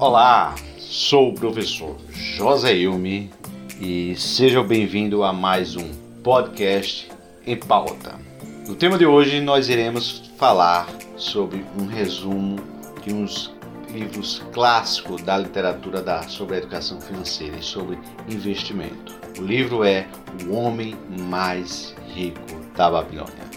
Olá, sou o professor José Ilme e seja bem-vindo a mais um podcast em pauta. No tema de hoje nós iremos falar sobre um resumo de uns livros clássicos da literatura da, sobre a educação financeira e sobre investimento. O livro é O Homem Mais Rico da Babilônia.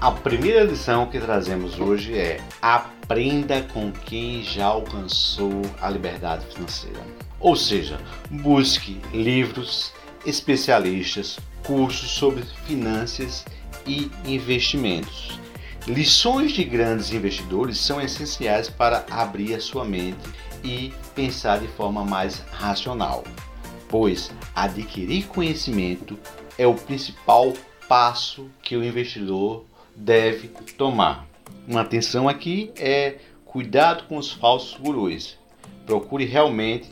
A primeira lição que trazemos hoje é aprenda com quem já alcançou a liberdade financeira. Ou seja, busque livros, especialistas, cursos sobre finanças e investimentos. Lições de grandes investidores são essenciais para abrir a sua mente e pensar de forma mais racional, pois adquirir conhecimento é o principal passo que o investidor deve tomar. Uma atenção aqui é cuidado com os falsos gurus. Procure realmente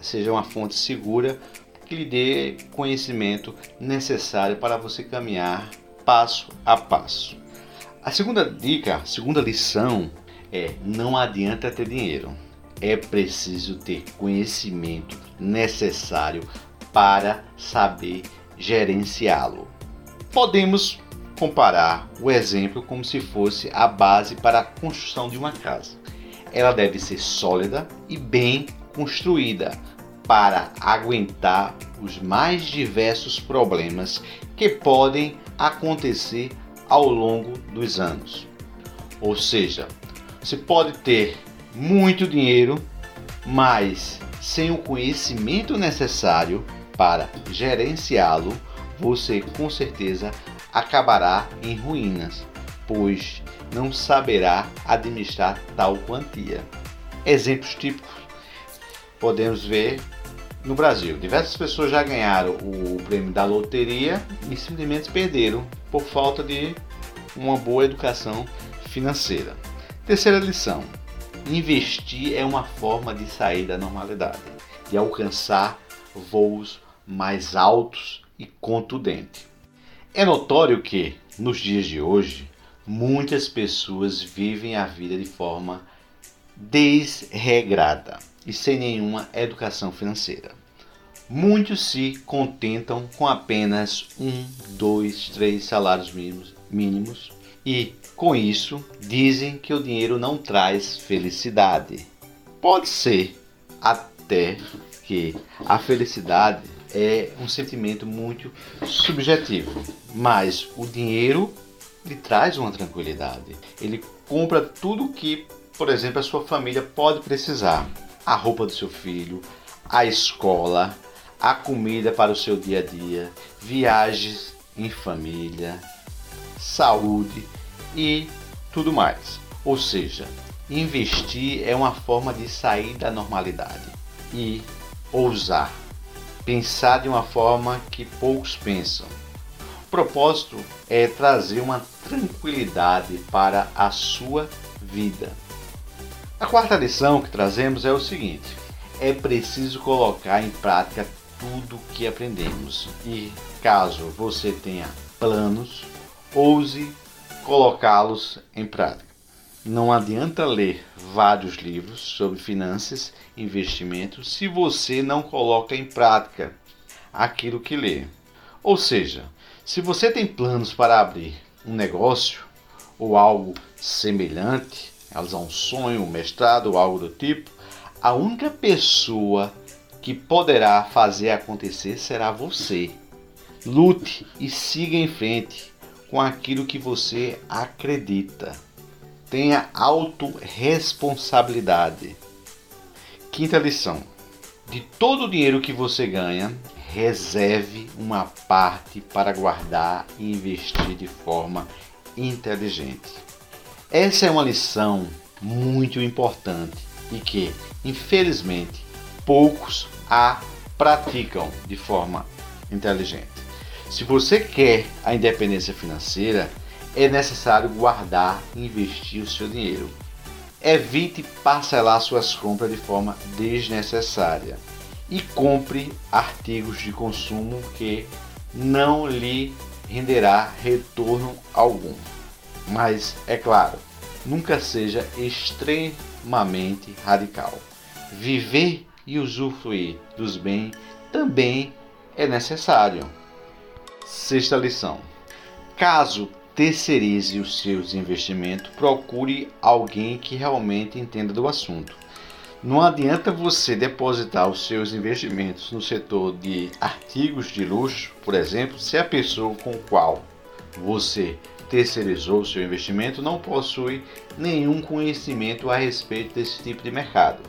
seja uma fonte segura que lhe dê conhecimento necessário para você caminhar passo a passo. A segunda dica, a segunda lição é não adianta ter dinheiro. É preciso ter conhecimento necessário para saber gerenciá-lo. Podemos comparar o exemplo como se fosse a base para a construção de uma casa. Ela deve ser sólida e bem construída para aguentar os mais diversos problemas que podem acontecer ao longo dos anos. Ou seja, você pode ter muito dinheiro, mas sem o conhecimento necessário para gerenciá-lo, você com certeza acabará em ruínas, pois não saberá administrar tal quantia. Exemplos típicos podemos ver no Brasil. Diversas pessoas já ganharam o prêmio da loteria e simplesmente perderam por falta de uma boa educação financeira. Terceira lição: investir é uma forma de sair da normalidade, de alcançar voos mais altos e contundentes. É notório que, nos dias de hoje, muitas pessoas vivem a vida de forma desregrada e sem nenhuma educação financeira. Muitos se contentam com apenas um, dois, três salários mínimos, mínimos e, com isso, dizem que o dinheiro não traz felicidade. Pode ser até que a felicidade é um sentimento muito subjetivo, mas o dinheiro lhe traz uma tranquilidade. Ele compra tudo que, por exemplo, a sua família pode precisar: a roupa do seu filho, a escola, a comida para o seu dia a dia, viagens em família, saúde e tudo mais. Ou seja, investir é uma forma de sair da normalidade e ousar pensar de uma forma que poucos pensam. O propósito é trazer uma tranquilidade para a sua vida. A quarta lição que trazemos é o seguinte: é preciso colocar em prática tudo o que aprendemos. E caso você tenha planos, ouse colocá-los em prática. Não adianta ler vários livros sobre finanças e investimentos se você não coloca em prática aquilo que lê. Ou seja, se você tem planos para abrir um negócio ou algo semelhante, realizar um sonho, um mestrado ou algo do tipo, a única pessoa que poderá fazer acontecer será você. Lute e siga em frente com aquilo que você acredita. Tenha autorresponsabilidade. Quinta lição: de todo o dinheiro que você ganha, reserve uma parte para guardar e investir de forma inteligente. Essa é uma lição muito importante e que, infelizmente, poucos a praticam de forma inteligente. Se você quer a independência financeira, é necessário guardar e investir o seu dinheiro. Evite parcelar suas compras de forma desnecessária e compre artigos de consumo que não lhe renderá retorno algum. Mas, é claro, nunca seja extremamente radical. Viver e usufruir dos bens também é necessário. Sexta lição: caso terceirize os seus investimentos, procure alguém que realmente entenda do assunto. Não adianta você depositar os seus investimentos no setor de artigos de luxo, por exemplo, se a pessoa com qual você terceirizou o seu investimento não possui nenhum conhecimento a respeito desse tipo de mercado.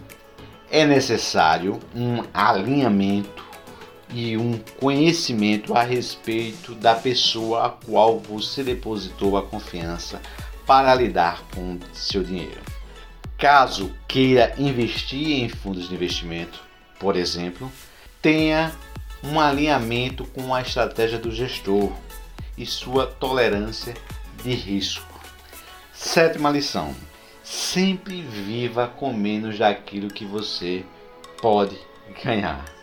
É necessário um alinhamento e um conhecimento a respeito da pessoa a qual você depositou a confiança para lidar com seu dinheiro. Caso queira investir em fundos de investimento, por exemplo, tenha um alinhamento com a estratégia do gestor e sua tolerância de risco. Sétima lição: sempre viva com menos daquilo que você pode ganhar.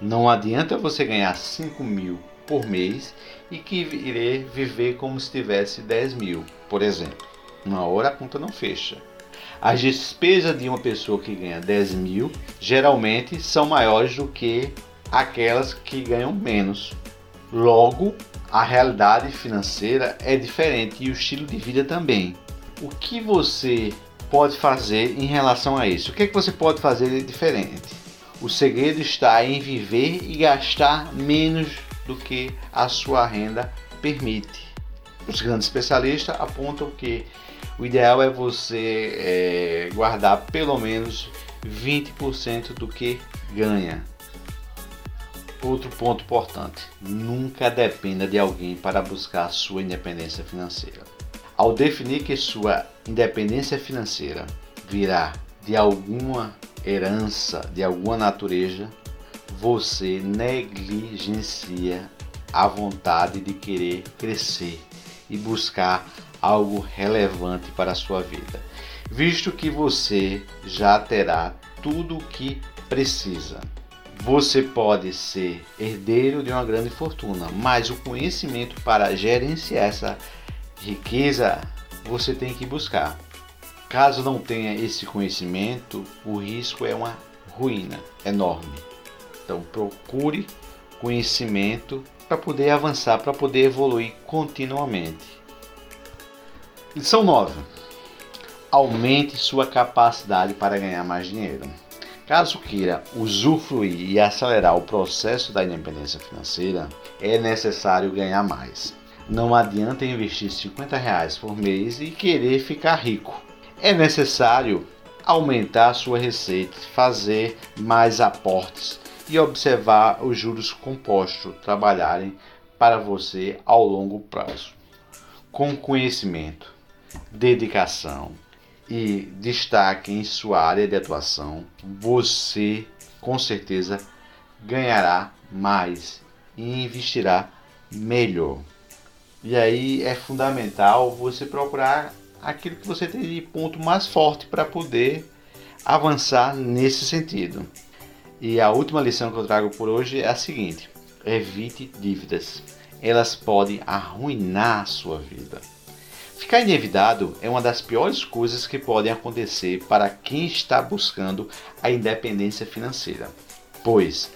Não adianta você ganhar 5 mil por mês e querer viver como se tivesse 10 mil, por exemplo. Uma hora a conta não fecha. As despesas de uma pessoa que ganha 10 mil geralmente são maiores do que aquelas que ganham menos. Logo, a realidade financeira é diferente e o estilo de vida também. O que você pode fazer em relação a isso? O que, é que você pode fazer de diferente? O segredo está em viver e gastar menos do que a sua renda permite. Os grandes especialistas apontam que o ideal é você é, guardar pelo menos 20% do que ganha. Outro ponto importante: nunca dependa de alguém para buscar sua independência financeira. Ao definir que sua independência financeira virá de alguma herança de alguma natureza, você negligencia a vontade de querer crescer e buscar algo relevante para a sua vida, visto que você já terá tudo o que precisa. Você pode ser herdeiro de uma grande fortuna, mas o conhecimento para gerenciar essa riqueza você tem que buscar. Caso não tenha esse conhecimento, o risco é uma ruína enorme. Então procure conhecimento para poder avançar, para poder evoluir continuamente. Lição 9. Aumente sua capacidade para ganhar mais dinheiro. Caso queira usufruir e acelerar o processo da independência financeira, é necessário ganhar mais. Não adianta investir 50 reais por mês e querer ficar rico é necessário aumentar sua receita, fazer mais aportes e observar os juros compostos trabalharem para você ao longo prazo. Com conhecimento, dedicação e destaque em sua área de atuação, você com certeza ganhará mais e investirá melhor. E aí é fundamental você procurar aquilo que você tem de ponto mais forte para poder avançar nesse sentido. E a última lição que eu trago por hoje é a seguinte: evite dívidas. Elas podem arruinar a sua vida. Ficar endividado é uma das piores coisas que podem acontecer para quem está buscando a independência financeira, pois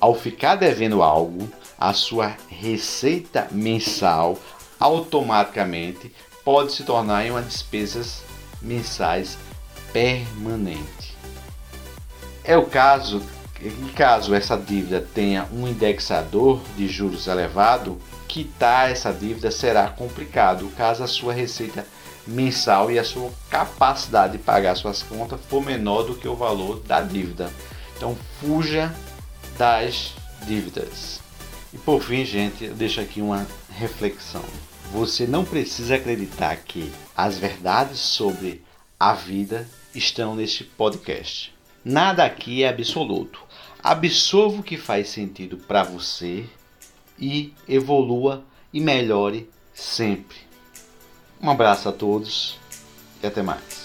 ao ficar devendo algo, a sua receita mensal automaticamente pode se tornar em uma despesas mensais permanente. É o caso em caso essa dívida tenha um indexador de juros elevado, quitar essa dívida será complicado caso a sua receita mensal e a sua capacidade de pagar suas contas for menor do que o valor da dívida. Então fuja das dívidas. E por fim, gente, eu deixo aqui uma reflexão. Você não precisa acreditar que as verdades sobre a vida estão neste podcast. Nada aqui é absoluto. Absorva o que faz sentido para você e evolua e melhore sempre. Um abraço a todos e até mais.